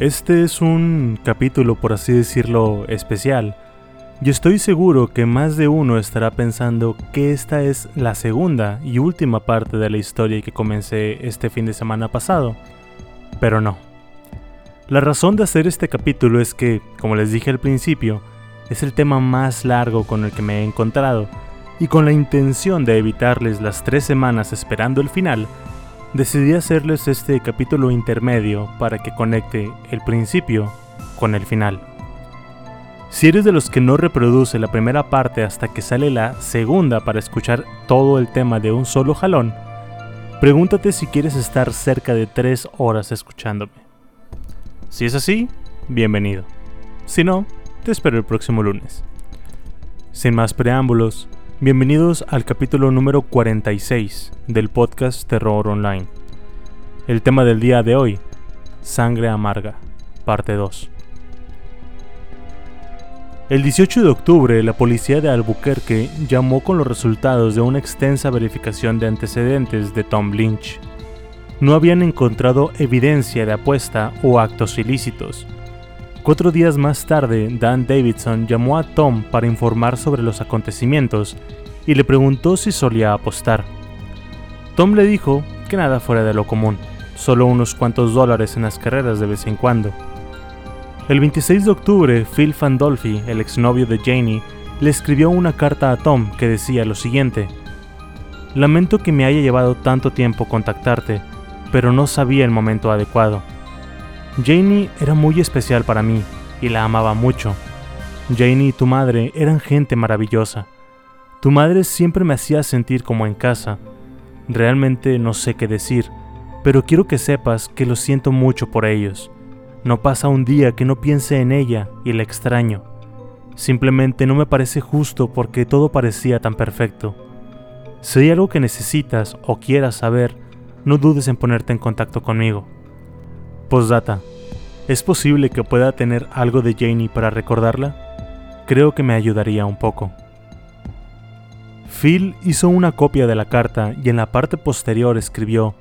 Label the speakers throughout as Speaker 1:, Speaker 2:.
Speaker 1: Este es un capítulo, por así decirlo, especial. Yo estoy seguro que más de uno estará pensando que esta es la segunda y última parte de la historia que comencé este fin de semana pasado. Pero no. La razón de hacer este capítulo es que, como les dije al principio, es el tema más largo con el que me he encontrado, y con la intención de evitarles las tres semanas esperando el final, decidí hacerles este capítulo intermedio para que conecte el principio con el final. Si eres de los que no reproduce la primera parte hasta que sale la segunda para escuchar todo el tema de un solo jalón, pregúntate si quieres estar cerca de tres horas escuchándome. Si es así, bienvenido. Si no, te espero el próximo lunes. Sin más preámbulos, Bienvenidos al capítulo número 46 del podcast Terror Online. El tema del día de hoy, Sangre Amarga, parte 2. El 18 de octubre, la policía de Albuquerque llamó con los resultados de una extensa verificación de antecedentes de Tom Lynch. No habían encontrado evidencia de apuesta o actos ilícitos, Cuatro días más tarde, Dan Davidson llamó a Tom para informar sobre los acontecimientos y le preguntó si solía apostar. Tom le dijo que nada fuera de lo común, solo unos cuantos dólares en las carreras de vez en cuando. El 26 de octubre, Phil Fandolfi, el exnovio de Janie, le escribió una carta a Tom que decía lo siguiente: Lamento que me haya llevado tanto tiempo contactarte, pero no sabía el momento adecuado. Janie era muy especial para mí y la amaba mucho. Janie y tu madre eran gente maravillosa. Tu madre siempre me hacía sentir como en casa. Realmente no sé qué decir, pero quiero que sepas que lo siento mucho por ellos. No pasa un día que no piense en ella y la extraño. Simplemente no me parece justo porque todo parecía tan perfecto. Si hay algo que necesitas o quieras saber, no dudes en ponerte en contacto conmigo. Postdata. ¿Es posible que pueda tener algo de Janie para recordarla? Creo que me ayudaría un poco. Phil hizo una copia de la carta y en la parte posterior escribió,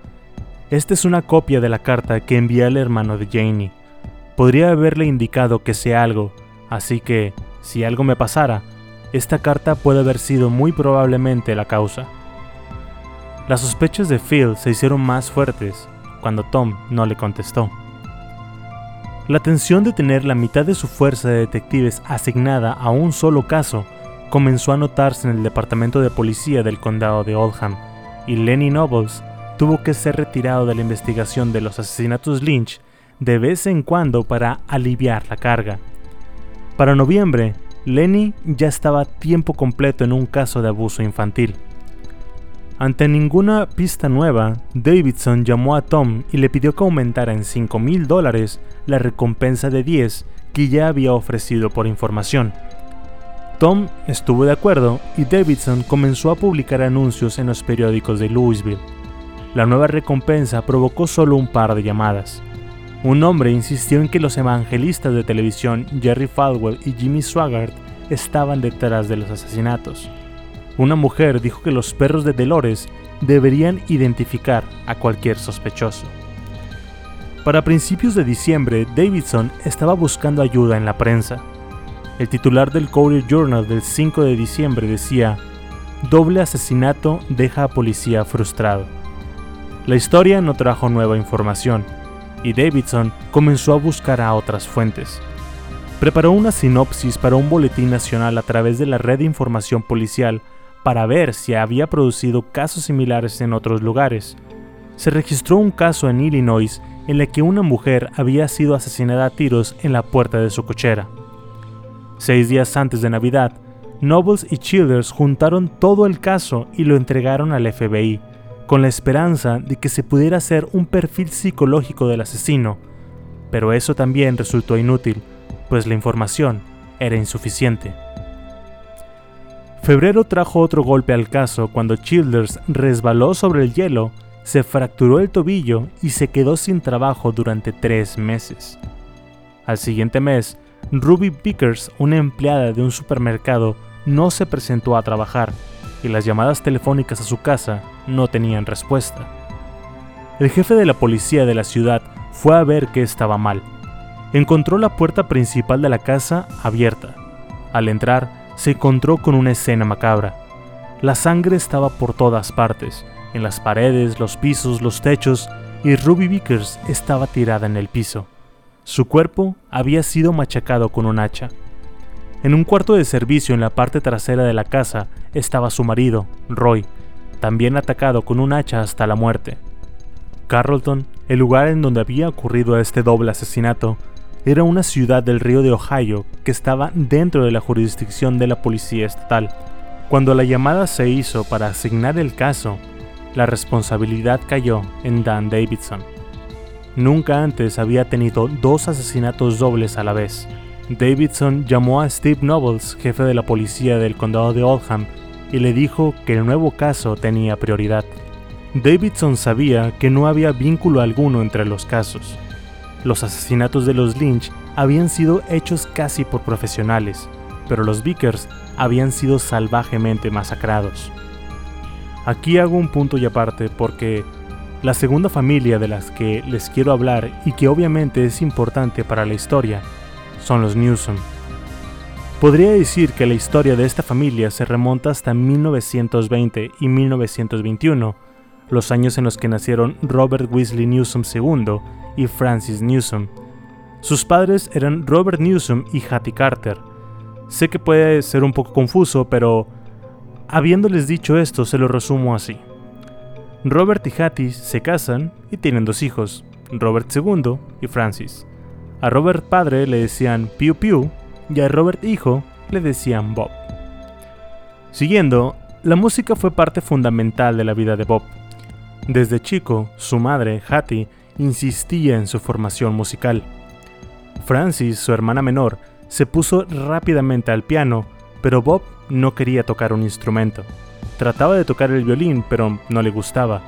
Speaker 1: Esta es una copia de la carta que envié al hermano de Janie. Podría haberle indicado que sé algo, así que, si algo me pasara, esta carta puede haber sido muy probablemente la causa. Las sospechas de Phil se hicieron más fuertes cuando Tom no le contestó. La tensión de tener la mitad de su fuerza de detectives asignada a un solo caso comenzó a notarse en el departamento de policía del condado de Oldham, y Lenny Nobles tuvo que ser retirado de la investigación de los asesinatos Lynch de vez en cuando para aliviar la carga. Para noviembre, Lenny ya estaba tiempo completo en un caso de abuso infantil. Ante ninguna pista nueva, Davidson llamó a Tom y le pidió que aumentara en 5 mil dólares la recompensa de 10 que ya había ofrecido por información. Tom estuvo de acuerdo y Davidson comenzó a publicar anuncios en los periódicos de Louisville. La nueva recompensa provocó solo un par de llamadas. Un hombre insistió en que los evangelistas de televisión Jerry Falwell y Jimmy Swaggart estaban detrás de los asesinatos. Una mujer dijo que los perros de Dolores deberían identificar a cualquier sospechoso. Para principios de diciembre, Davidson estaba buscando ayuda en la prensa. El titular del Courier Journal del 5 de diciembre decía, Doble asesinato deja a policía frustrado. La historia no trajo nueva información, y Davidson comenzó a buscar a otras fuentes. Preparó una sinopsis para un boletín nacional a través de la red de información policial para ver si había producido casos similares en otros lugares. Se registró un caso en Illinois en el que una mujer había sido asesinada a tiros en la puerta de su cochera. Seis días antes de Navidad, Nobles y Childers juntaron todo el caso y lo entregaron al FBI, con la esperanza de que se pudiera hacer un perfil psicológico del asesino, pero eso también resultó inútil, pues la información era insuficiente. Febrero trajo otro golpe al caso cuando Childers resbaló sobre el hielo, se fracturó el tobillo y se quedó sin trabajo durante tres meses. Al siguiente mes, Ruby Vickers, una empleada de un supermercado, no se presentó a trabajar y las llamadas telefónicas a su casa no tenían respuesta. El jefe de la policía de la ciudad fue a ver qué estaba mal. Encontró la puerta principal de la casa abierta. Al entrar, se encontró con una escena macabra. La sangre estaba por todas partes, en las paredes, los pisos, los techos, y Ruby Vickers estaba tirada en el piso. Su cuerpo había sido machacado con un hacha. En un cuarto de servicio en la parte trasera de la casa estaba su marido, Roy, también atacado con un hacha hasta la muerte. Carrollton, el lugar en donde había ocurrido este doble asesinato, era una ciudad del río de Ohio que estaba dentro de la jurisdicción de la policía estatal. Cuando la llamada se hizo para asignar el caso, la responsabilidad cayó en Dan Davidson. Nunca antes había tenido dos asesinatos dobles a la vez. Davidson llamó a Steve Nobles, jefe de la policía del condado de Oldham, y le dijo que el nuevo caso tenía prioridad. Davidson sabía que no había vínculo alguno entre los casos. Los asesinatos de los Lynch habían sido hechos casi por profesionales, pero los Vickers habían sido salvajemente masacrados. Aquí hago un punto y aparte porque la segunda familia de las que les quiero hablar y que obviamente es importante para la historia son los Newsom. Podría decir que la historia de esta familia se remonta hasta 1920 y 1921, los años en los que nacieron Robert Weasley Newsom II y Francis Newsom. Sus padres eran Robert Newsom y Hattie Carter. Sé que puede ser un poco confuso, pero habiéndoles dicho esto se lo resumo así. Robert y Hattie se casan y tienen dos hijos, Robert II y Francis. A Robert padre le decían Piu Piu y a Robert hijo le decían Bob. Siguiendo, la música fue parte fundamental de la vida de Bob. Desde chico, su madre, Hattie, insistía en su formación musical. Francis, su hermana menor, se puso rápidamente al piano, pero Bob no quería tocar un instrumento. Trataba de tocar el violín, pero no le gustaba.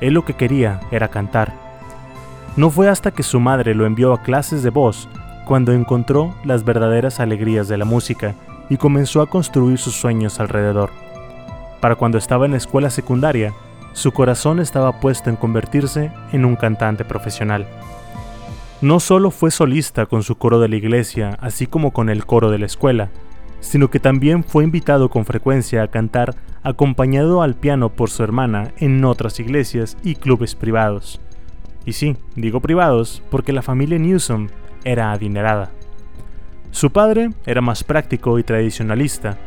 Speaker 1: Él lo que quería era cantar. No fue hasta que su madre lo envió a clases de voz cuando encontró las verdaderas alegrías de la música y comenzó a construir sus sueños alrededor. Para cuando estaba en la escuela secundaria, su corazón estaba puesto en convertirse en un cantante profesional. No solo fue solista con su coro de la iglesia, así como con el coro de la escuela, sino que también fue invitado con frecuencia a cantar acompañado al piano por su hermana en otras iglesias y clubes privados. Y sí, digo privados porque la familia Newsom era adinerada. Su padre era más práctico y tradicionalista,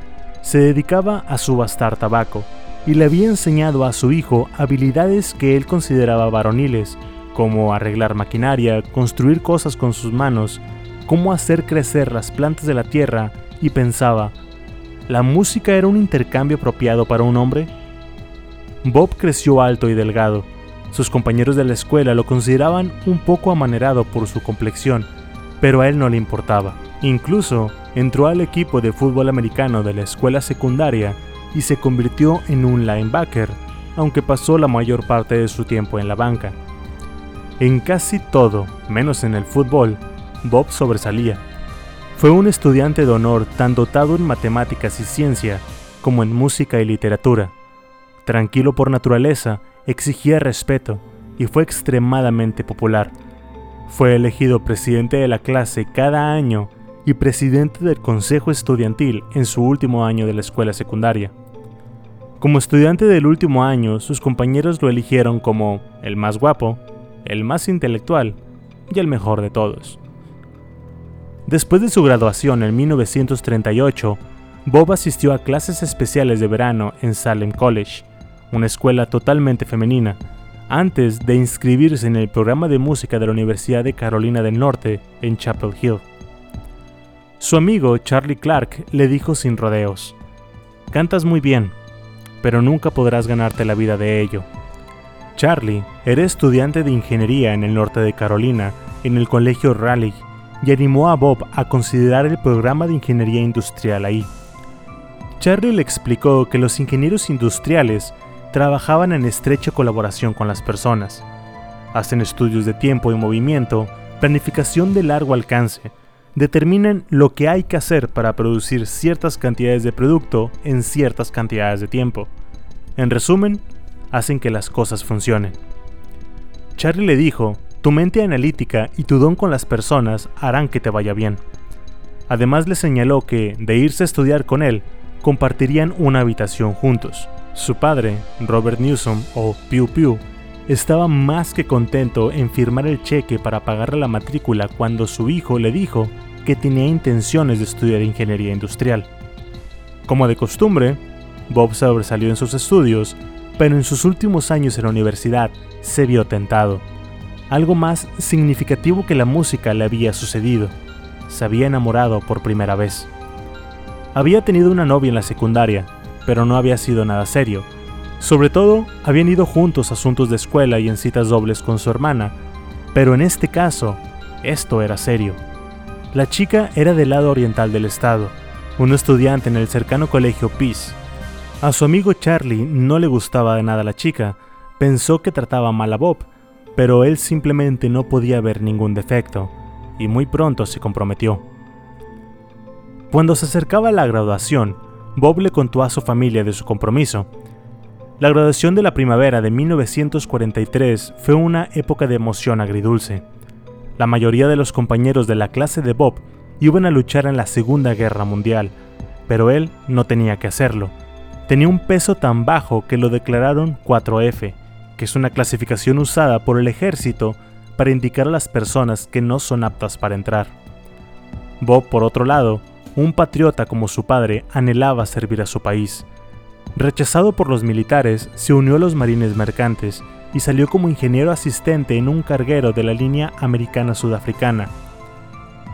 Speaker 1: se dedicaba a subastar tabaco y le había enseñado a su hijo habilidades que él consideraba varoniles, como arreglar maquinaria, construir cosas con sus manos, cómo hacer crecer las plantas de la tierra y pensaba, ¿la música era un intercambio apropiado para un hombre? Bob creció alto y delgado, sus compañeros de la escuela lo consideraban un poco amanerado por su complexión, pero a él no le importaba. Incluso entró al equipo de fútbol americano de la escuela secundaria y se convirtió en un linebacker, aunque pasó la mayor parte de su tiempo en la banca. En casi todo, menos en el fútbol, Bob sobresalía. Fue un estudiante de honor tan dotado en matemáticas y ciencia como en música y literatura. Tranquilo por naturaleza, exigía respeto y fue extremadamente popular. Fue elegido presidente de la clase cada año y presidente del consejo estudiantil en su último año de la escuela secundaria. Como estudiante del último año, sus compañeros lo eligieron como el más guapo, el más intelectual y el mejor de todos. Después de su graduación en 1938, Bob asistió a clases especiales de verano en Salem College, una escuela totalmente femenina, antes de inscribirse en el programa de música de la Universidad de Carolina del Norte en Chapel Hill. Su amigo Charlie Clark le dijo sin rodeos, Cantas muy bien, pero nunca podrás ganarte la vida de ello. Charlie era estudiante de ingeniería en el norte de Carolina, en el colegio Raleigh, y animó a Bob a considerar el programa de ingeniería industrial ahí. Charlie le explicó que los ingenieros industriales trabajaban en estrecha colaboración con las personas. Hacen estudios de tiempo y movimiento, planificación de largo alcance, determinan lo que hay que hacer para producir ciertas cantidades de producto en ciertas cantidades de tiempo. En resumen, hacen que las cosas funcionen. Charlie le dijo, tu mente analítica y tu don con las personas harán que te vaya bien. Además le señaló que, de irse a estudiar con él, compartirían una habitación juntos. Su padre, Robert Newsom o Pew Pew, estaba más que contento en firmar el cheque para pagarle la matrícula cuando su hijo le dijo que tenía intenciones de estudiar ingeniería industrial. Como de costumbre, Bob sobresalió en sus estudios, pero en sus últimos años en la universidad se vio tentado. Algo más significativo que la música le había sucedido. Se había enamorado por primera vez. Había tenido una novia en la secundaria, pero no había sido nada serio. Sobre todo, habían ido juntos a asuntos de escuela y en citas dobles con su hermana, pero en este caso, esto era serio. La chica era del lado oriental del estado, un estudiante en el cercano colegio Peace. A su amigo Charlie no le gustaba de nada la chica, pensó que trataba mal a Bob, pero él simplemente no podía ver ningún defecto, y muy pronto se comprometió. Cuando se acercaba la graduación, Bob le contó a su familia de su compromiso. La graduación de la primavera de 1943 fue una época de emoción agridulce. La mayoría de los compañeros de la clase de Bob iban a luchar en la Segunda Guerra Mundial, pero él no tenía que hacerlo. Tenía un peso tan bajo que lo declararon 4F, que es una clasificación usada por el ejército para indicar a las personas que no son aptas para entrar. Bob, por otro lado, un patriota como su padre anhelaba servir a su país. Rechazado por los militares, se unió a los marines mercantes y salió como ingeniero asistente en un carguero de la línea americana sudafricana.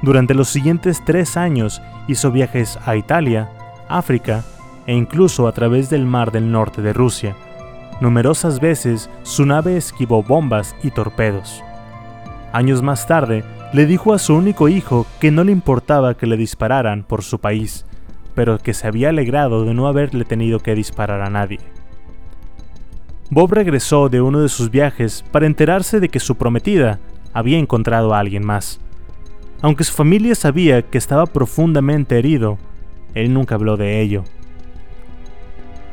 Speaker 1: Durante los siguientes tres años hizo viajes a Italia, África e incluso a través del mar del norte de Rusia. Numerosas veces su nave esquivó bombas y torpedos. Años más tarde, le dijo a su único hijo que no le importaba que le dispararan por su país, pero que se había alegrado de no haberle tenido que disparar a nadie. Bob regresó de uno de sus viajes para enterarse de que su prometida había encontrado a alguien más. Aunque su familia sabía que estaba profundamente herido, él nunca habló de ello.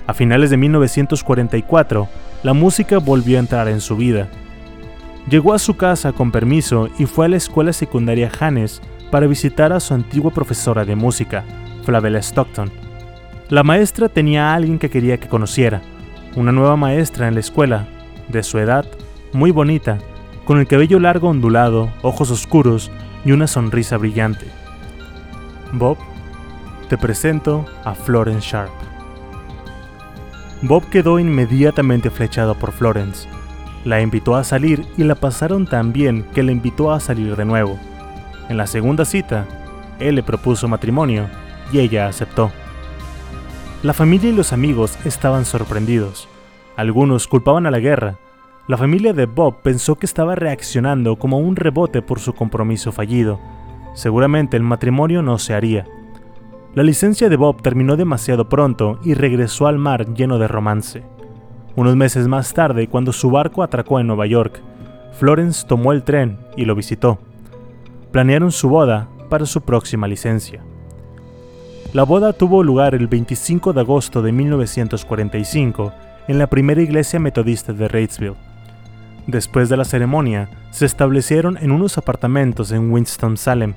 Speaker 1: A finales de 1944, la música volvió a entrar en su vida Llegó a su casa con permiso y fue a la escuela secundaria Hannes para visitar a su antigua profesora de música, Flavella Stockton. La maestra tenía a alguien que quería que conociera, una nueva maestra en la escuela, de su edad, muy bonita, con el cabello largo ondulado, ojos oscuros y una sonrisa brillante. Bob, te presento a Florence Sharp. Bob quedó inmediatamente flechado por Florence, la invitó a salir y la pasaron tan bien que le invitó a salir de nuevo. En la segunda cita, él le propuso matrimonio y ella aceptó. La familia y los amigos estaban sorprendidos. Algunos culpaban a la guerra. La familia de Bob pensó que estaba reaccionando como un rebote por su compromiso fallido. Seguramente el matrimonio no se haría. La licencia de Bob terminó demasiado pronto y regresó al mar lleno de romance. Unos meses más tarde, cuando su barco atracó en Nueva York, Florence tomó el tren y lo visitó. Planearon su boda para su próxima licencia. La boda tuvo lugar el 25 de agosto de 1945 en la primera iglesia metodista de Reidsville. Después de la ceremonia, se establecieron en unos apartamentos en Winston-Salem.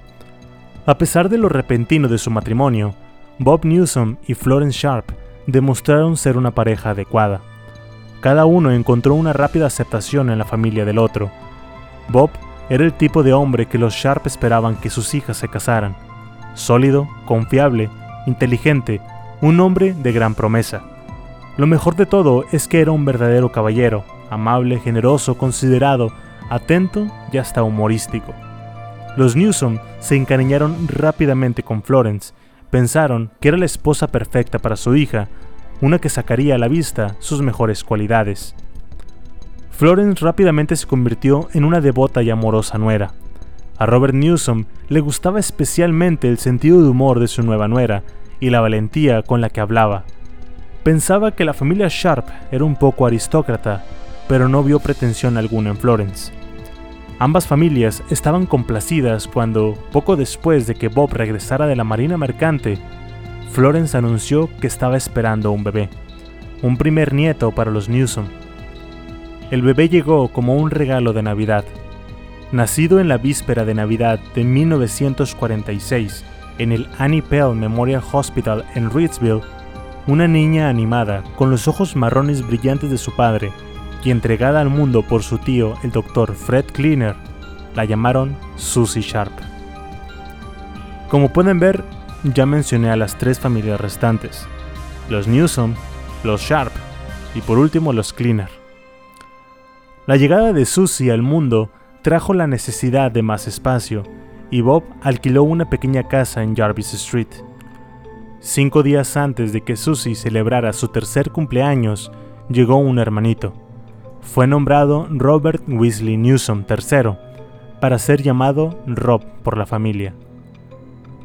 Speaker 1: A pesar de lo repentino de su matrimonio, Bob Newsom y Florence Sharp demostraron ser una pareja adecuada. Cada uno encontró una rápida aceptación en la familia del otro. Bob era el tipo de hombre que los Sharp esperaban que sus hijas se casaran. Sólido, confiable, inteligente, un hombre de gran promesa. Lo mejor de todo es que era un verdadero caballero, amable, generoso, considerado, atento y hasta humorístico. Los Newsom se encariñaron rápidamente con Florence, pensaron que era la esposa perfecta para su hija, una que sacaría a la vista sus mejores cualidades. Florence rápidamente se convirtió en una devota y amorosa nuera. A Robert Newsom le gustaba especialmente el sentido de humor de su nueva nuera y la valentía con la que hablaba. Pensaba que la familia Sharp era un poco aristócrata, pero no vio pretensión alguna en Florence. Ambas familias estaban complacidas cuando, poco después de que Bob regresara de la marina mercante, Florence anunció que estaba esperando un bebé, un primer nieto para los Newsom. El bebé llegó como un regalo de Navidad. Nacido en la víspera de Navidad de 1946 en el Annie Pell Memorial Hospital en Reidsville, una niña animada con los ojos marrones brillantes de su padre y entregada al mundo por su tío, el Dr. Fred Cleaner, la llamaron Susie Sharp. Como pueden ver, ya mencioné a las tres familias restantes, los Newsom, los Sharp y por último los Cleaner. La llegada de Susie al mundo trajo la necesidad de más espacio y Bob alquiló una pequeña casa en Jarvis Street. Cinco días antes de que Susie celebrara su tercer cumpleaños, llegó un hermanito, fue nombrado Robert Weasley Newsom III, para ser llamado Rob por la familia.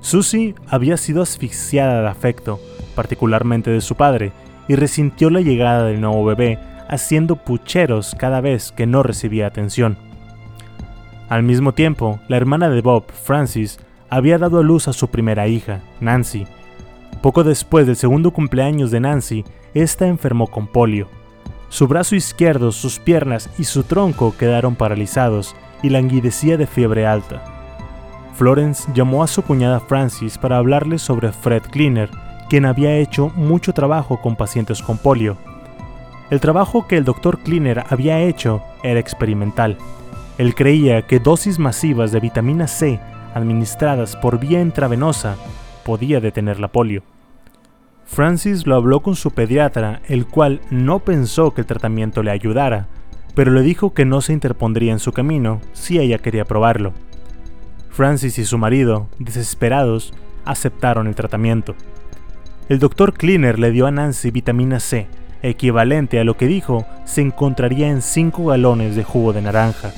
Speaker 1: Susie había sido asfixiada de afecto, particularmente de su padre, y resintió la llegada del nuevo bebé, haciendo pucheros cada vez que no recibía atención. Al mismo tiempo, la hermana de Bob, Francis, había dado a luz a su primera hija, Nancy. Poco después del segundo cumpleaños de Nancy, esta enfermó con polio. Su brazo izquierdo, sus piernas y su tronco quedaron paralizados y languidecía de fiebre alta. Florence llamó a su cuñada Francis para hablarle sobre Fred Cleaner, quien había hecho mucho trabajo con pacientes con polio. El trabajo que el Dr. Cleaner había hecho era experimental. Él creía que dosis masivas de vitamina C administradas por vía intravenosa podía detener la polio. Francis lo habló con su pediatra, el cual no pensó que el tratamiento le ayudara, pero le dijo que no se interpondría en su camino si ella quería probarlo. Francis y su marido, desesperados, aceptaron el tratamiento. El doctor Cleaner le dio a Nancy vitamina C, equivalente a lo que dijo se encontraría en 5 galones de jugo de naranja.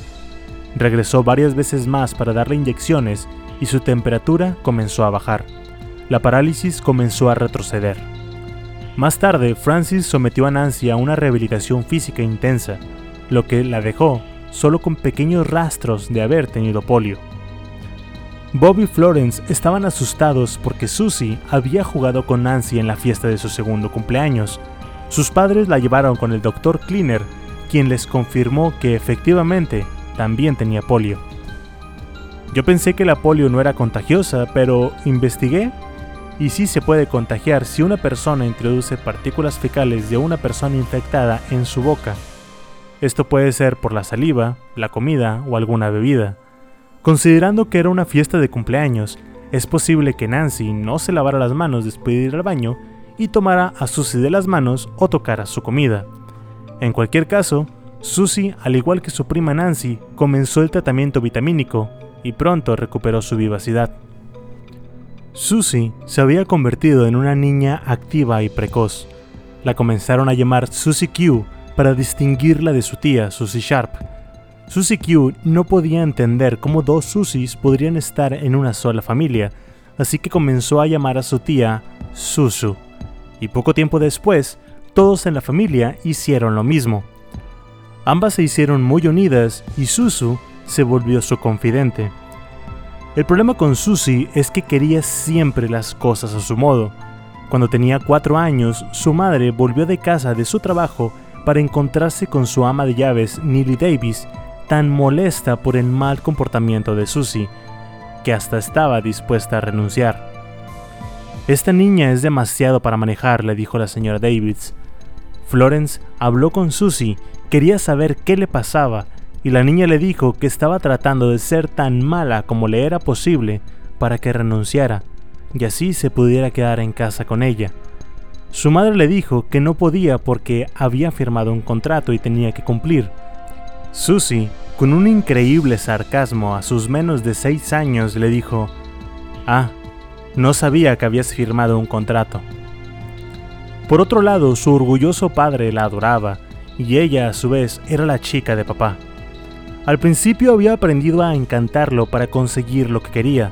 Speaker 1: Regresó varias veces más para darle inyecciones y su temperatura comenzó a bajar la parálisis comenzó a retroceder. Más tarde, Francis sometió a Nancy a una rehabilitación física intensa, lo que la dejó solo con pequeños rastros de haber tenido polio. Bob y Florence estaban asustados porque Susie había jugado con Nancy en la fiesta de su segundo cumpleaños. Sus padres la llevaron con el Dr. Cleaner, quien les confirmó que efectivamente también tenía polio. Yo pensé que la polio no era contagiosa, pero investigué y sí se puede contagiar si una persona introduce partículas fecales de una persona infectada en su boca. Esto puede ser por la saliva, la comida o alguna bebida. Considerando que era una fiesta de cumpleaños, es posible que Nancy no se lavara las manos después de ir al baño y tomara a Susie de las manos o tocara su comida. En cualquier caso, Susie, al igual que su prima Nancy, comenzó el tratamiento vitamínico y pronto recuperó su vivacidad. Susie se había convertido en una niña activa y precoz. La comenzaron a llamar Susie Q para distinguirla de su tía, Susie Sharp. Susie Q no podía entender cómo dos Susies podrían estar en una sola familia, así que comenzó a llamar a su tía Susu. Y poco tiempo después, todos en la familia hicieron lo mismo. Ambas se hicieron muy unidas y Susu se volvió su confidente. El problema con Susie es que quería siempre las cosas a su modo. Cuando tenía cuatro años, su madre volvió de casa de su trabajo para encontrarse con su ama de llaves, Neely Davis, tan molesta por el mal comportamiento de Susie, que hasta estaba dispuesta a renunciar. Esta niña es demasiado para manejar, le dijo la señora Davis. Florence habló con Susie, quería saber qué le pasaba y la niña le dijo que estaba tratando de ser tan mala como le era posible para que renunciara y así se pudiera quedar en casa con ella. Su madre le dijo que no podía porque había firmado un contrato y tenía que cumplir. Susie, con un increíble sarcasmo a sus menos de seis años, le dijo, Ah, no sabía que habías firmado un contrato. Por otro lado, su orgulloso padre la adoraba, y ella a su vez era la chica de papá. Al principio había aprendido a encantarlo para conseguir lo que quería,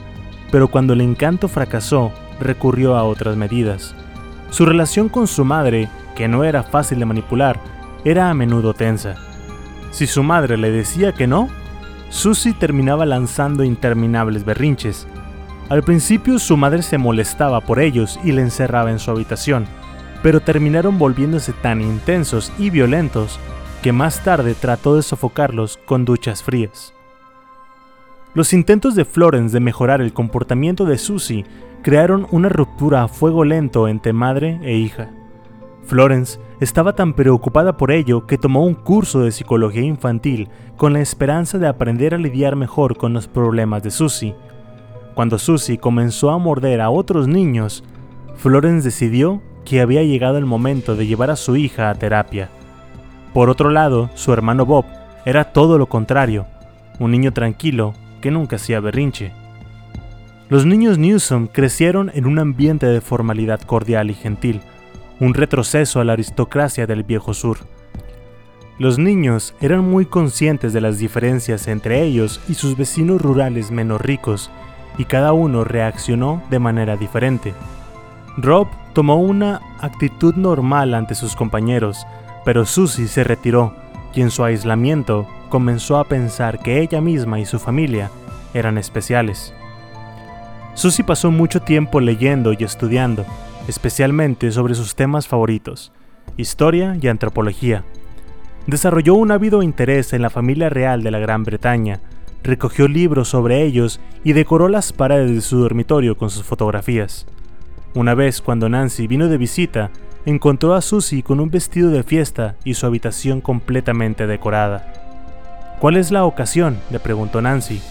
Speaker 1: pero cuando el encanto fracasó, recurrió a otras medidas. Su relación con su madre, que no era fácil de manipular, era a menudo tensa. Si su madre le decía que no, Susie terminaba lanzando interminables berrinches. Al principio su madre se molestaba por ellos y le encerraba en su habitación, pero terminaron volviéndose tan intensos y violentos que más tarde trató de sofocarlos con duchas frías. Los intentos de Florence de mejorar el comportamiento de Susie crearon una ruptura a fuego lento entre madre e hija. Florence estaba tan preocupada por ello que tomó un curso de psicología infantil con la esperanza de aprender a lidiar mejor con los problemas de Susie. Cuando Susie comenzó a morder a otros niños, Florence decidió que había llegado el momento de llevar a su hija a terapia. Por otro lado, su hermano Bob era todo lo contrario, un niño tranquilo que nunca hacía berrinche. Los niños Newsom crecieron en un ambiente de formalidad cordial y gentil, un retroceso a la aristocracia del viejo sur. Los niños eran muy conscientes de las diferencias entre ellos y sus vecinos rurales menos ricos, y cada uno reaccionó de manera diferente. Rob tomó una actitud normal ante sus compañeros, pero Susie se retiró y en su aislamiento comenzó a pensar que ella misma y su familia eran especiales. Susie pasó mucho tiempo leyendo y estudiando, especialmente sobre sus temas favoritos, historia y antropología. Desarrolló un ávido interés en la familia real de la Gran Bretaña, recogió libros sobre ellos y decoró las paredes de su dormitorio con sus fotografías. Una vez cuando Nancy vino de visita, encontró a Susie con un vestido de fiesta y su habitación completamente decorada. ¿Cuál es la ocasión? le preguntó Nancy.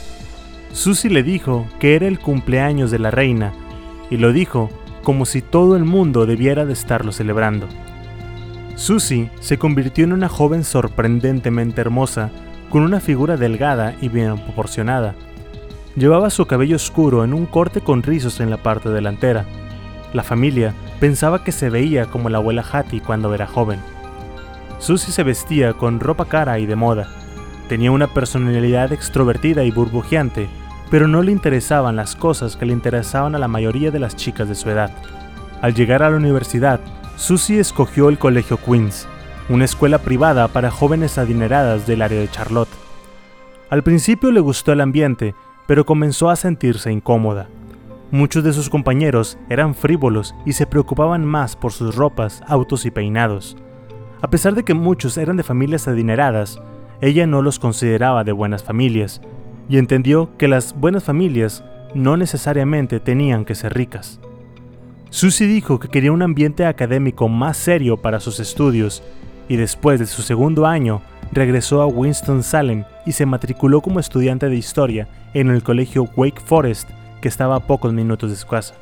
Speaker 1: Susie le dijo que era el cumpleaños de la reina, y lo dijo como si todo el mundo debiera de estarlo celebrando. Susie se convirtió en una joven sorprendentemente hermosa, con una figura delgada y bien proporcionada. Llevaba su cabello oscuro en un corte con rizos en la parte delantera. La familia pensaba que se veía como la abuela Hattie cuando era joven. Susie se vestía con ropa cara y de moda. Tenía una personalidad extrovertida y burbujeante, pero no le interesaban las cosas que le interesaban a la mayoría de las chicas de su edad. Al llegar a la universidad, Susie escogió el Colegio Queens, una escuela privada para jóvenes adineradas del área de Charlotte. Al principio le gustó el ambiente, pero comenzó a sentirse incómoda. Muchos de sus compañeros eran frívolos y se preocupaban más por sus ropas, autos y peinados. A pesar de que muchos eran de familias adineradas, ella no los consideraba de buenas familias y entendió que las buenas familias no necesariamente tenían que ser ricas. Susie dijo que quería un ambiente académico más serio para sus estudios y después de su segundo año regresó a Winston-Salem y se matriculó como estudiante de historia en el colegio Wake Forest que estaba a pocos minutos de su casa.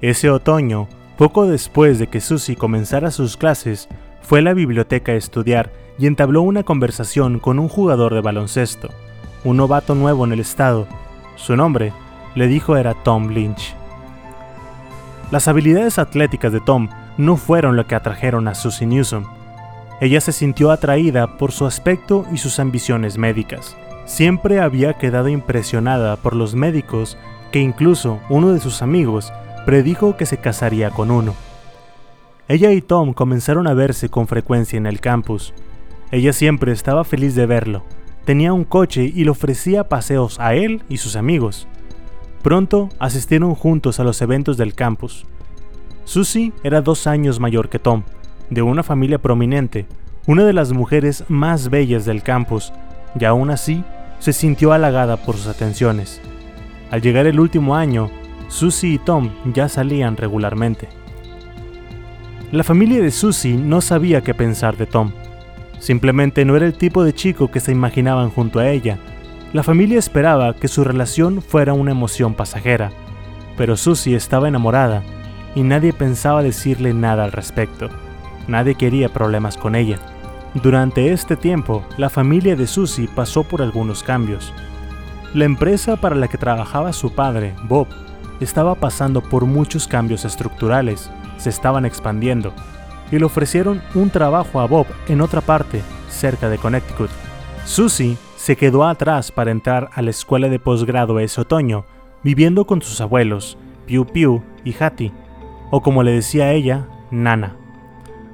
Speaker 1: Ese otoño, poco después de que Susie comenzara sus clases, fue a la biblioteca a estudiar y entabló una conversación con un jugador de baloncesto un novato nuevo en el estado. Su nombre, le dijo, era Tom Lynch. Las habilidades atléticas de Tom no fueron lo que atrajeron a Susie Newsom. Ella se sintió atraída por su aspecto y sus ambiciones médicas. Siempre había quedado impresionada por los médicos que incluso uno de sus amigos predijo que se casaría con uno. Ella y Tom comenzaron a verse con frecuencia en el campus. Ella siempre estaba feliz de verlo, tenía un coche y le ofrecía paseos a él y sus amigos. Pronto asistieron juntos a los eventos del campus. Susie era dos años mayor que Tom, de una familia prominente, una de las mujeres más bellas del campus, y aún así se sintió halagada por sus atenciones. Al llegar el último año, Susie y Tom ya salían regularmente. La familia de Susie no sabía qué pensar de Tom. Simplemente no era el tipo de chico que se imaginaban junto a ella. La familia esperaba que su relación fuera una emoción pasajera, pero Susie estaba enamorada y nadie pensaba decirle nada al respecto. Nadie quería problemas con ella. Durante este tiempo, la familia de Susie pasó por algunos cambios. La empresa para la que trabajaba su padre, Bob, estaba pasando por muchos cambios estructurales, se estaban expandiendo y le ofrecieron un trabajo a Bob en otra parte, cerca de Connecticut. Susie se quedó atrás para entrar a la escuela de posgrado ese otoño, viviendo con sus abuelos, Piu Piu y Hattie, o como le decía ella, Nana.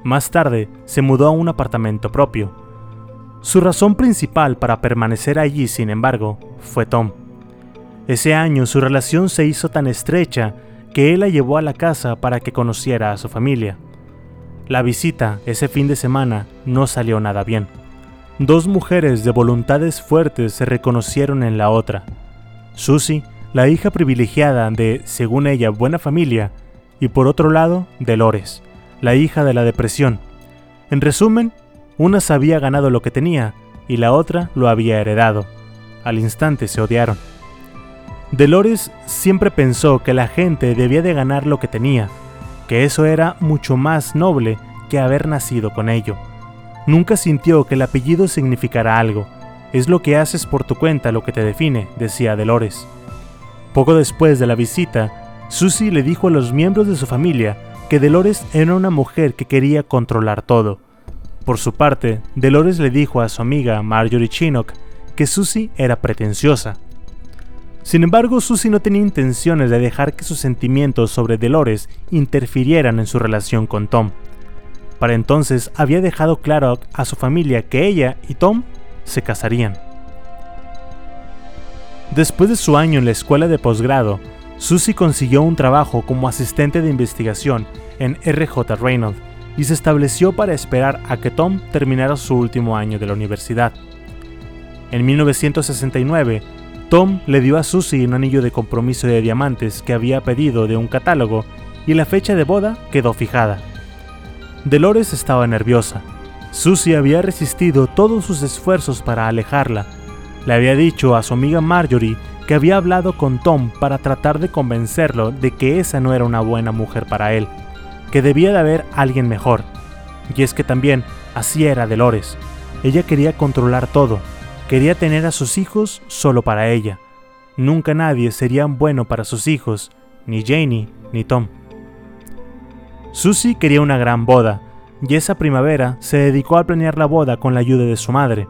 Speaker 1: Más tarde se mudó a un apartamento propio. Su razón principal para permanecer allí, sin embargo, fue Tom. Ese año su relación se hizo tan estrecha que él la llevó a la casa para que conociera a su familia. La visita ese fin de semana no salió nada bien. Dos mujeres de voluntades fuertes se reconocieron en la otra. Susie, la hija privilegiada de, según ella, buena familia, y por otro lado, Dolores, la hija de la depresión. En resumen, una se había ganado lo que tenía y la otra lo había heredado. Al instante se odiaron. Dolores siempre pensó que la gente debía de ganar lo que tenía, que eso era mucho más noble que haber nacido con ello. Nunca sintió que el apellido significara algo. Es lo que haces por tu cuenta lo que te define, decía Dolores. Poco después de la visita, Susie le dijo a los miembros de su familia que Dolores era una mujer que quería controlar todo. Por su parte, Dolores le dijo a su amiga Marjorie Chinook que Susie era pretenciosa, sin embargo, Susie no tenía intenciones de dejar que sus sentimientos sobre Dolores interfirieran en su relación con Tom. Para entonces había dejado claro a su familia que ella y Tom se casarían. Después de su año en la escuela de posgrado, Susie consiguió un trabajo como asistente de investigación en RJ Reynolds y se estableció para esperar a que Tom terminara su último año de la universidad. En 1969, Tom le dio a Susie un anillo de compromiso de diamantes que había pedido de un catálogo y la fecha de boda quedó fijada. Dolores estaba nerviosa. Susie había resistido todos sus esfuerzos para alejarla. Le había dicho a su amiga Marjorie que había hablado con Tom para tratar de convencerlo de que esa no era una buena mujer para él, que debía de haber alguien mejor. Y es que también así era Dolores. Ella quería controlar todo, Quería tener a sus hijos solo para ella. Nunca nadie sería bueno para sus hijos, ni Janie ni Tom. Susie quería una gran boda, y esa primavera se dedicó a planear la boda con la ayuda de su madre.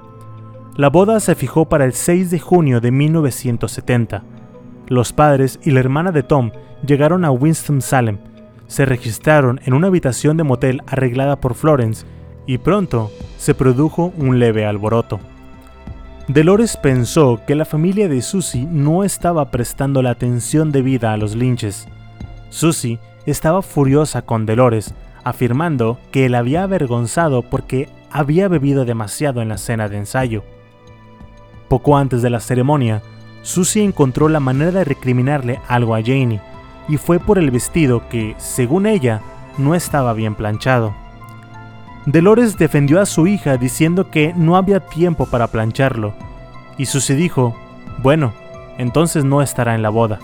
Speaker 1: La boda se fijó para el 6 de junio de 1970. Los padres y la hermana de Tom llegaron a Winston-Salem, se registraron en una habitación de motel arreglada por Florence y pronto se produjo un leve alboroto. Dolores pensó que la familia de Susie no estaba prestando la atención debida a los linches. Susie estaba furiosa con Dolores, afirmando que la había avergonzado porque había bebido demasiado en la cena de ensayo. Poco antes de la ceremonia, Susie encontró la manera de recriminarle algo a Janie, y fue por el vestido que, según ella, no estaba bien planchado. Dolores defendió a su hija diciendo que no había tiempo para plancharlo, y Susie dijo, bueno, entonces no estará en la boda.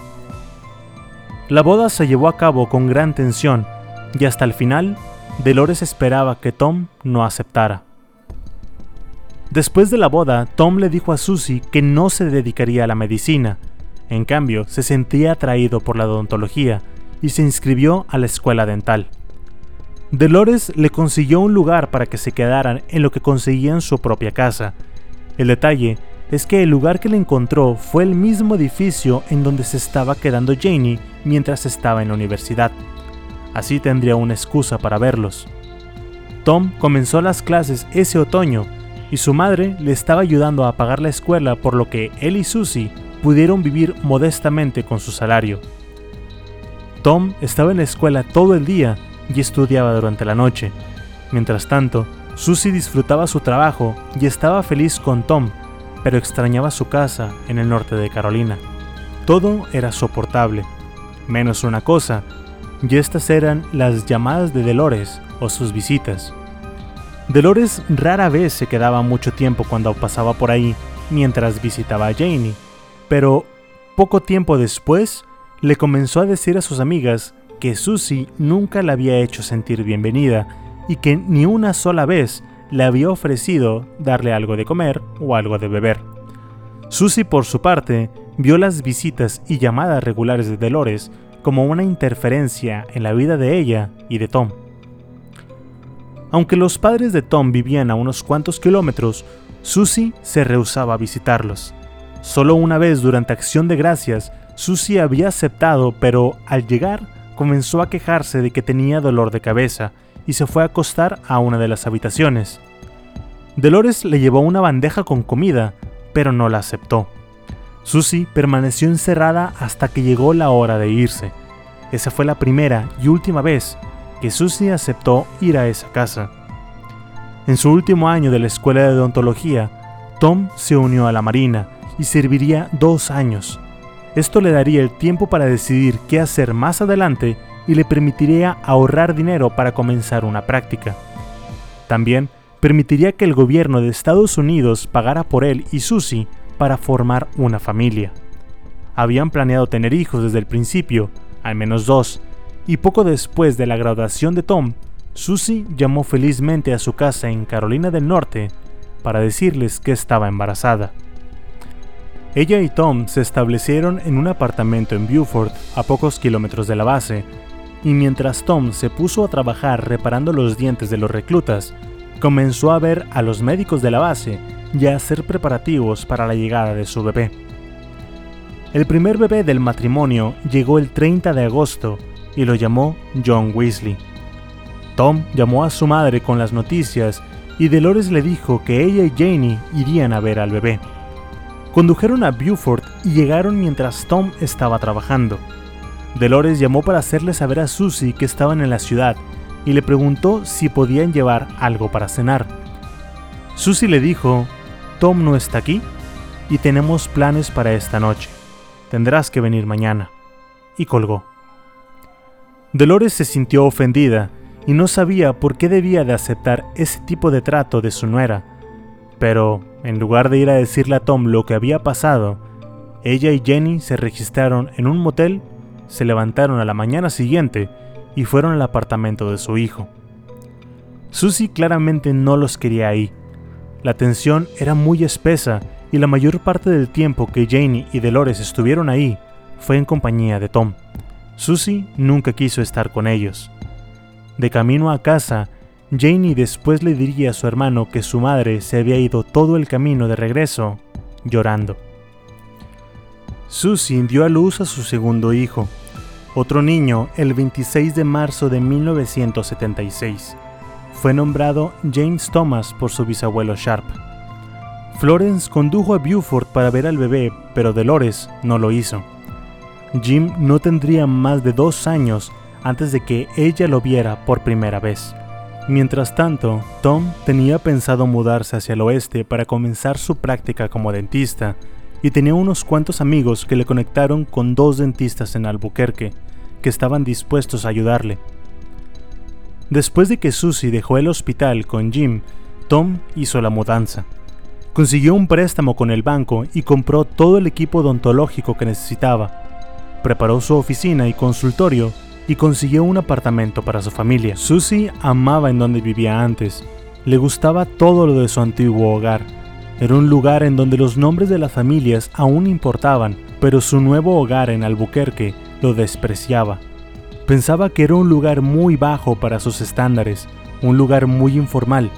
Speaker 1: La boda se llevó a cabo con gran tensión y hasta el final, Dolores esperaba que Tom no aceptara. Después de la boda, Tom le dijo a Susie que no se dedicaría a la medicina, en cambio se sentía atraído por la odontología y se inscribió a la escuela dental. Dolores le consiguió un lugar para que se quedaran en lo que conseguían su propia casa. El detalle es que el lugar que le encontró fue el mismo edificio en donde se estaba quedando Janie mientras estaba en la universidad. Así tendría una excusa para verlos. Tom comenzó las clases ese otoño y su madre le estaba ayudando a pagar la escuela por lo que él y Susie pudieron vivir modestamente con su salario. Tom estaba en la escuela todo el día y estudiaba durante la noche. Mientras tanto, Susie disfrutaba su trabajo y estaba feliz con Tom, pero extrañaba su casa en el norte de Carolina. Todo era soportable, menos una cosa, y estas eran las llamadas de Dolores o sus visitas. Dolores rara vez se quedaba mucho tiempo cuando pasaba por ahí mientras visitaba a Janie, pero poco tiempo después le comenzó a decir a sus amigas que Susie nunca la había hecho sentir bienvenida y que ni una sola vez le había ofrecido darle algo de comer o algo de beber. Susie, por su parte, vio las visitas y llamadas regulares de Dolores como una interferencia en la vida de ella y de Tom. Aunque los padres de Tom vivían a unos cuantos kilómetros, Susie se rehusaba a visitarlos. Solo una vez durante Acción de Gracias, Susie había aceptado, pero al llegar comenzó a quejarse de que tenía dolor de cabeza y se fue a acostar a una de las habitaciones. Dolores le llevó una bandeja con comida, pero no la aceptó. Susie permaneció encerrada hasta que llegó la hora de irse. Esa fue la primera y última vez que Susie aceptó ir a esa casa. En su último año de la escuela de odontología, Tom se unió a la Marina y serviría dos años. Esto le daría el tiempo para decidir qué hacer más adelante y le permitiría ahorrar dinero para comenzar una práctica. También permitiría que el gobierno de Estados Unidos pagara por él y Susie para formar una familia. Habían planeado tener hijos desde el principio, al menos dos, y poco después de la graduación de Tom, Susie llamó felizmente a su casa en Carolina del Norte para decirles que estaba embarazada. Ella y Tom se establecieron en un apartamento en Beaufort, a pocos kilómetros de la base, y mientras Tom se puso a trabajar reparando los dientes de los reclutas, comenzó a ver a los médicos de la base y a hacer preparativos para la llegada de su bebé. El primer bebé del matrimonio llegó el 30 de agosto y lo llamó John Weasley. Tom llamó a su madre con las noticias y Dolores le dijo que ella y Janie irían a ver al bebé. Condujeron a Beaufort y llegaron mientras Tom estaba trabajando. Dolores llamó para hacerle saber a Susie que estaban en la ciudad y le preguntó si podían llevar algo para cenar. Susie le dijo, Tom no está aquí y tenemos planes para esta noche. Tendrás que venir mañana. Y colgó. Dolores se sintió ofendida y no sabía por qué debía de aceptar ese tipo de trato de su nuera, pero en lugar de ir a decirle a Tom lo que había pasado, ella y Jenny se registraron en un motel, se levantaron a la mañana siguiente y fueron al apartamento de su hijo. Susie claramente no los quería ahí. La tensión era muy espesa y la mayor parte del tiempo que Janie y Dolores estuvieron ahí fue en compañía de Tom. Susie nunca quiso estar con ellos. De camino a casa, Janie después le diría a su hermano que su madre se había ido todo el camino de regreso llorando. Susie dio a luz a su segundo hijo, otro niño, el 26 de marzo de 1976. Fue nombrado James Thomas por su bisabuelo Sharp. Florence condujo a Beaufort para ver al bebé, pero Dolores no lo hizo. Jim no tendría más de dos años antes de que ella lo viera por primera vez. Mientras tanto, Tom tenía pensado mudarse hacia el oeste para comenzar su práctica como dentista y tenía unos cuantos amigos que le conectaron con dos dentistas en Albuquerque que estaban dispuestos a ayudarle. Después de que Susie dejó el hospital con Jim, Tom hizo la mudanza. Consiguió un préstamo con el banco y compró todo el equipo odontológico que necesitaba. Preparó su oficina y consultorio y consiguió un apartamento para su familia. Susie amaba en donde vivía antes. Le gustaba todo lo de su antiguo hogar. Era un lugar en donde los nombres de las familias aún importaban, pero su nuevo hogar en Albuquerque lo despreciaba. Pensaba que era un lugar muy bajo para sus estándares, un lugar muy informal.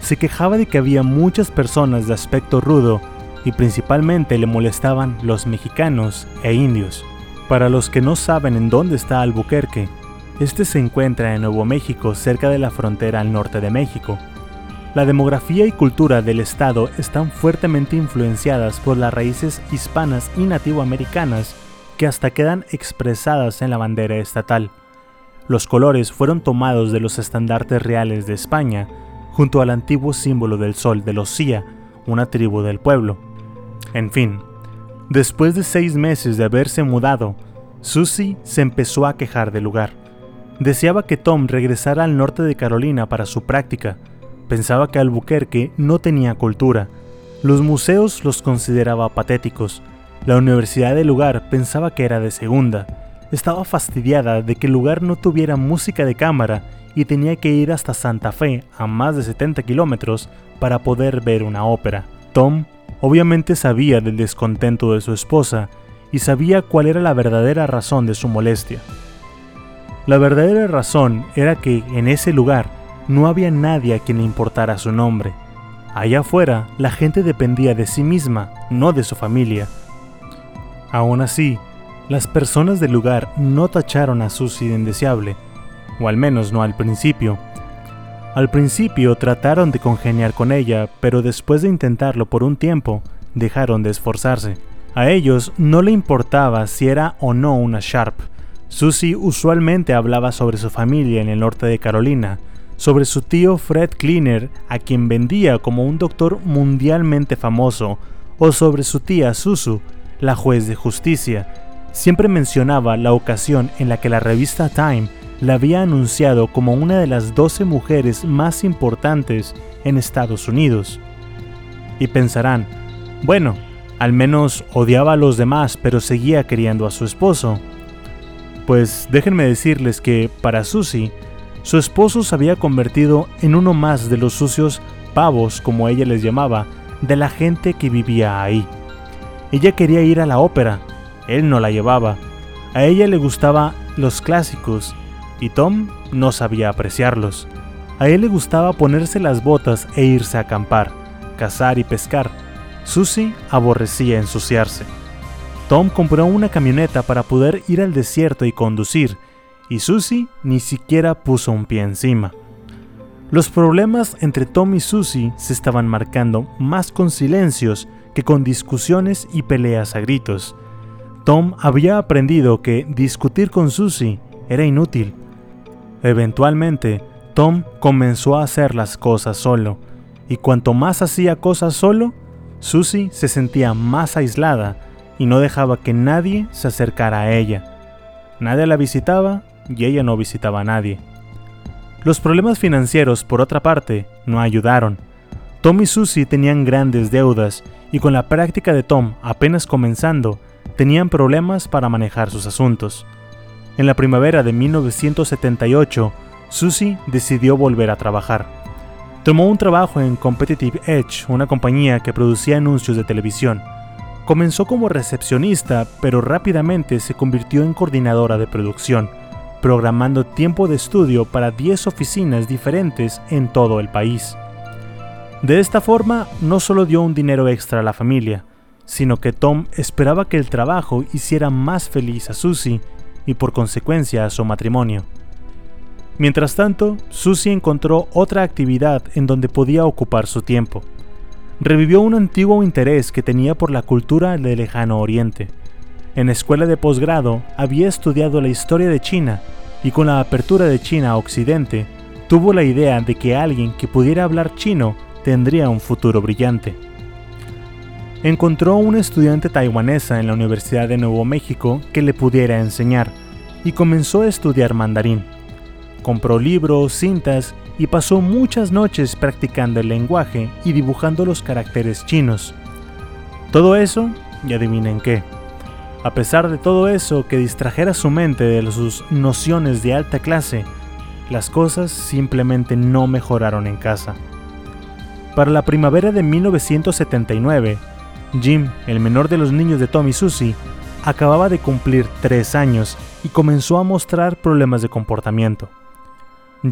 Speaker 1: Se quejaba de que había muchas personas de aspecto rudo y principalmente le molestaban los mexicanos e indios. Para los que no saben en dónde está Albuquerque, este se encuentra en Nuevo México cerca de la frontera al norte de México. La demografía y cultura del estado están fuertemente influenciadas por las raíces hispanas y nativoamericanas que hasta quedan expresadas en la bandera estatal. Los colores fueron tomados de los estandartes reales de España, junto al antiguo símbolo del sol de los Sia, una tribu del pueblo. En fin, Después de seis meses de haberse mudado, Susie se empezó a quejar del lugar. Deseaba que Tom regresara al norte de Carolina para su práctica. Pensaba que Albuquerque no tenía cultura. Los museos los consideraba patéticos. La universidad del lugar pensaba que era de segunda. Estaba fastidiada de que el lugar no tuviera música de cámara y tenía que ir hasta Santa Fe, a más de 70 kilómetros, para poder ver una ópera. Tom Obviamente sabía del descontento de su esposa y sabía cuál era la verdadera razón de su molestia. La verdadera razón era que en ese lugar no había nadie a quien importara su nombre. Allá afuera, la gente dependía de sí misma, no de su familia. Aún así, las personas del lugar no tacharon a Susie de indeseable, o al menos no al principio. Al principio trataron de congeniar con ella, pero después de intentarlo por un tiempo, dejaron de esforzarse. A ellos no le importaba si era o no una Sharp. Susie usualmente hablaba sobre su familia en el norte de Carolina, sobre su tío Fred Cleaner, a quien vendía como un doctor mundialmente famoso, o sobre su tía Susu, la juez de justicia. Siempre mencionaba la ocasión en la que la revista Time la había anunciado como una de las 12 mujeres más importantes en Estados Unidos. Y pensarán, bueno, al menos odiaba a los demás pero seguía queriendo a su esposo. Pues déjenme decirles que, para Susie, su esposo se había convertido en uno más de los sucios pavos, como ella les llamaba, de la gente que vivía ahí. Ella quería ir a la ópera, él no la llevaba. A ella le gustaba los clásicos y Tom no sabía apreciarlos. A él le gustaba ponerse las botas e irse a acampar, cazar y pescar. Susie aborrecía ensuciarse. Tom compró una camioneta para poder ir al desierto y conducir, y Susie ni siquiera puso un pie encima. Los problemas entre Tom y Susie se estaban marcando más con silencios que con discusiones y peleas a gritos. Tom había aprendido que discutir con Susie era inútil. Eventualmente, Tom comenzó a hacer las cosas solo, y cuanto más hacía cosas solo, Susie se sentía más aislada y no dejaba que nadie se acercara a ella. Nadie la visitaba y ella no visitaba a nadie. Los problemas financieros, por otra parte, no ayudaron. Tom y Susie tenían grandes deudas y con la práctica de Tom apenas comenzando, tenían problemas para manejar sus asuntos. En la primavera de 1978, Susie decidió volver a trabajar. Tomó un trabajo en Competitive Edge, una compañía que producía anuncios de televisión. Comenzó como recepcionista, pero rápidamente se convirtió en coordinadora de producción programando tiempo de estudio para 10 oficinas diferentes en todo el país. De esta forma, no solo dio un dinero extra a la familia, sino que Tom esperaba que el trabajo hiciera más feliz a Susie y por consecuencia a su matrimonio. Mientras tanto, Susie encontró otra actividad en donde podía ocupar su tiempo. Revivió un antiguo interés que tenía por la cultura del lejano oriente, en escuela de posgrado había estudiado la historia de China y con la apertura de China a Occidente, tuvo la idea de que alguien que pudiera hablar chino tendría un futuro brillante. Encontró una estudiante taiwanesa en la Universidad de Nuevo México que le pudiera enseñar y comenzó a estudiar mandarín. Compró libros, cintas y pasó muchas noches practicando el lenguaje y dibujando los caracteres chinos. Todo eso, y adivinen qué, a pesar de todo eso que distrajera su mente de sus nociones de alta clase, las cosas simplemente no mejoraron en casa. Para la primavera de 1979, Jim, el menor de los niños de Tom y Susie, acababa de cumplir tres años y comenzó a mostrar problemas de comportamiento.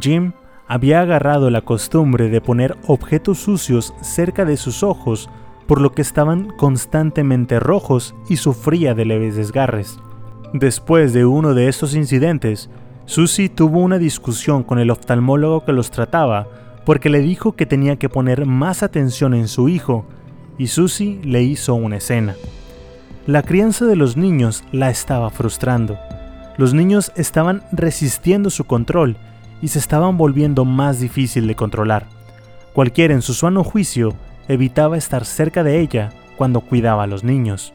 Speaker 1: Jim había agarrado la costumbre de poner objetos sucios cerca de sus ojos por lo que estaban constantemente rojos y sufría de leves desgarres. Después de uno de estos incidentes, Susie tuvo una discusión con el oftalmólogo que los trataba porque le dijo que tenía que poner más atención en su hijo y Susie le hizo una escena. La crianza de los niños la estaba frustrando. Los niños estaban resistiendo su control y se estaban volviendo más difícil de controlar. Cualquiera en su sano juicio evitaba estar cerca de ella cuando cuidaba a los niños.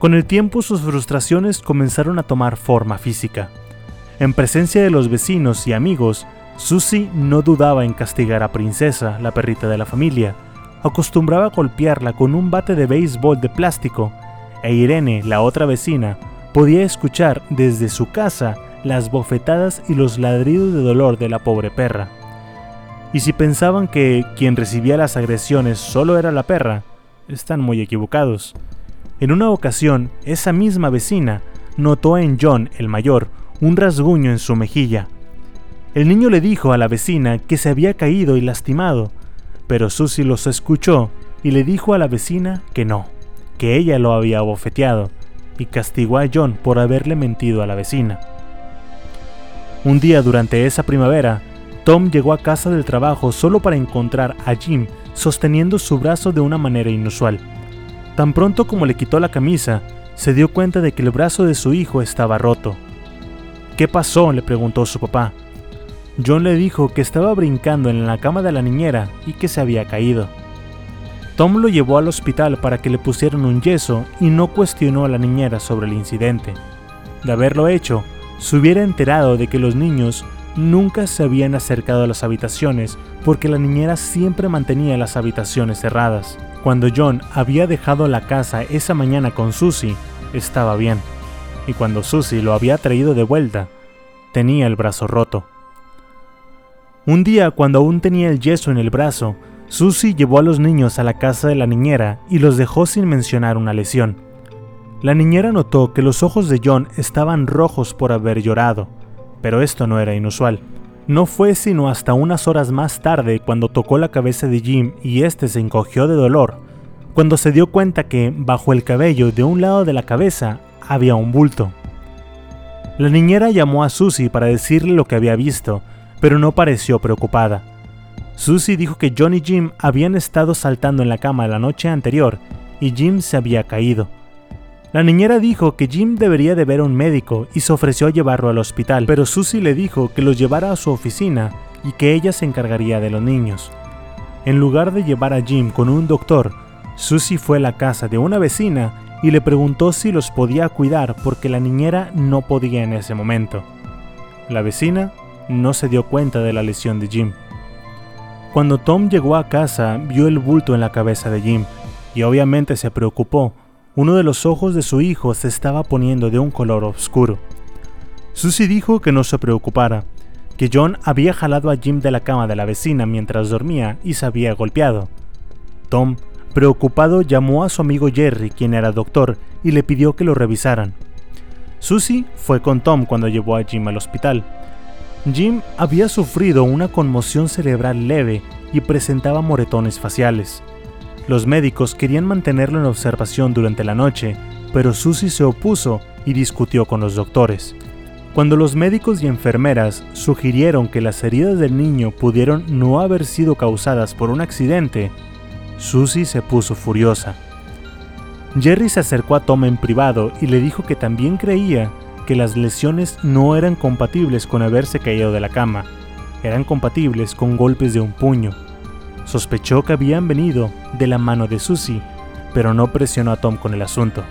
Speaker 1: Con el tiempo sus frustraciones comenzaron a tomar forma física. En presencia de los vecinos y amigos, Susie no dudaba en castigar a Princesa, la perrita de la familia. Acostumbraba a golpearla con un bate de béisbol de plástico, e Irene, la otra vecina, podía escuchar desde su casa las bofetadas y los ladridos de dolor de la pobre perra. Y si pensaban que quien recibía las agresiones solo era la perra, están muy equivocados. En una ocasión, esa misma vecina notó en John, el mayor, un rasguño en su mejilla. El niño le dijo a la vecina que se había caído y lastimado, pero Susie los escuchó y le dijo a la vecina que no, que ella lo había abofeteado y castigó a John por haberle mentido a la vecina. Un día durante esa primavera, Tom llegó a casa del trabajo solo para encontrar a Jim sosteniendo su brazo de una manera inusual. Tan pronto como le quitó la camisa, se dio cuenta de que el brazo de su hijo estaba roto. ¿Qué pasó? le preguntó su papá. John le dijo que estaba brincando en la cama de la niñera y que se había caído. Tom lo llevó al hospital para que le pusieran un yeso y no cuestionó a la niñera sobre el incidente. De haberlo hecho, se hubiera enterado de que los niños nunca se habían acercado a las habitaciones porque la niñera siempre mantenía las habitaciones cerradas. Cuando John había dejado la casa esa mañana con Susie, estaba bien. Y cuando Susie lo había traído de vuelta, tenía el brazo roto. Un día, cuando aún tenía el yeso en el brazo, Susie llevó a los niños a la casa de la niñera y los dejó sin mencionar una lesión. La niñera notó que los ojos de John estaban rojos por haber llorado, pero esto no era inusual. No fue sino hasta unas horas más tarde cuando tocó la cabeza de Jim y éste se encogió de dolor, cuando se dio cuenta que bajo el cabello de un lado de la cabeza había un bulto. La niñera llamó a Susie para decirle lo que había visto, pero no pareció preocupada. Susie dijo que John y Jim habían estado saltando en la cama la noche anterior y Jim se había caído. La niñera dijo que Jim debería de ver a un médico y se ofreció a llevarlo al hospital, pero Susie le dijo que los llevara a su oficina y que ella se encargaría de los niños. En lugar de llevar a Jim con un doctor, Susie fue a la casa de una vecina y le preguntó si los podía cuidar porque la niñera no podía en ese momento. La vecina no se dio cuenta de la lesión de Jim. Cuando Tom llegó a casa, vio el bulto en la cabeza de Jim y obviamente se preocupó. Uno de los ojos de su hijo se estaba poniendo de un color oscuro. Susie dijo que no se preocupara, que John había jalado a Jim de la cama de la vecina mientras dormía y se había golpeado. Tom, preocupado, llamó a su amigo Jerry, quien era doctor, y le pidió que lo revisaran. Susie fue con Tom cuando llevó a Jim al hospital. Jim había sufrido una conmoción cerebral leve y presentaba moretones faciales. Los médicos querían mantenerlo en observación durante la noche, pero Susie se opuso y discutió con los doctores. Cuando los médicos y enfermeras sugirieron que las heridas del niño pudieron no haber sido causadas por un accidente, Susie se puso furiosa. Jerry se acercó a Tom en privado y le dijo que también creía que las lesiones no eran compatibles con haberse caído de la cama, eran compatibles con golpes de un puño. Sospechó que habían venido de la mano de Susie, pero no presionó a Tom con el asunto.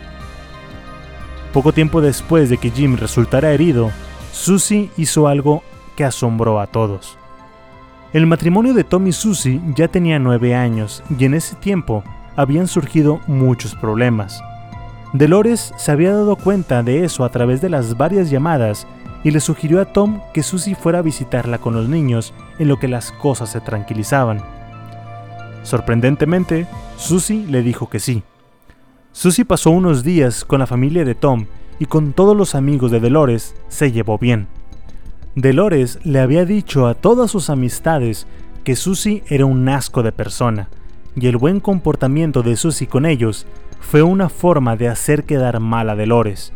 Speaker 1: Poco tiempo después de que Jim resultara herido, Susie hizo algo que asombró a todos. El matrimonio de Tom y Susie ya tenía nueve años y en ese tiempo habían surgido muchos problemas. Dolores se había dado cuenta de eso a través de las varias llamadas y le sugirió a Tom que Susie fuera a visitarla con los niños en lo que las cosas se tranquilizaban. Sorprendentemente, Susie le dijo que sí. Susie pasó unos días con la familia de Tom y con todos los amigos de Dolores se llevó bien. Dolores le había dicho a todas sus amistades que Susie era un asco de persona, y el buen comportamiento de Susie con ellos fue una forma de hacer quedar mal a Dolores.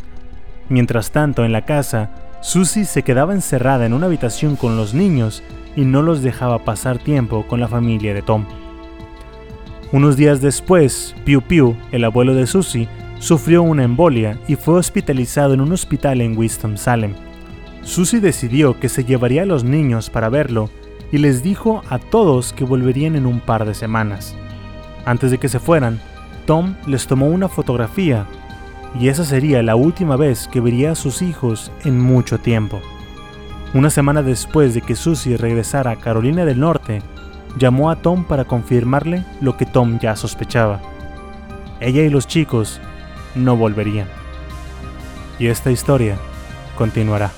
Speaker 1: Mientras tanto, en la casa, Susie se quedaba encerrada en una habitación con los niños y no los dejaba pasar tiempo con la familia de Tom. Unos días después, Piu Piu, el abuelo de Susie, sufrió una embolia y fue hospitalizado en un hospital en Winston-Salem. Susie decidió que se llevaría a los niños para verlo y les dijo a todos que volverían en un par de semanas. Antes de que se fueran, Tom les tomó una fotografía y esa sería la última vez que vería a sus hijos en mucho tiempo. Una semana después de que Susie regresara a Carolina del Norte, llamó a Tom para confirmarle lo que Tom ya sospechaba. Ella y los chicos no volverían. Y esta historia continuará.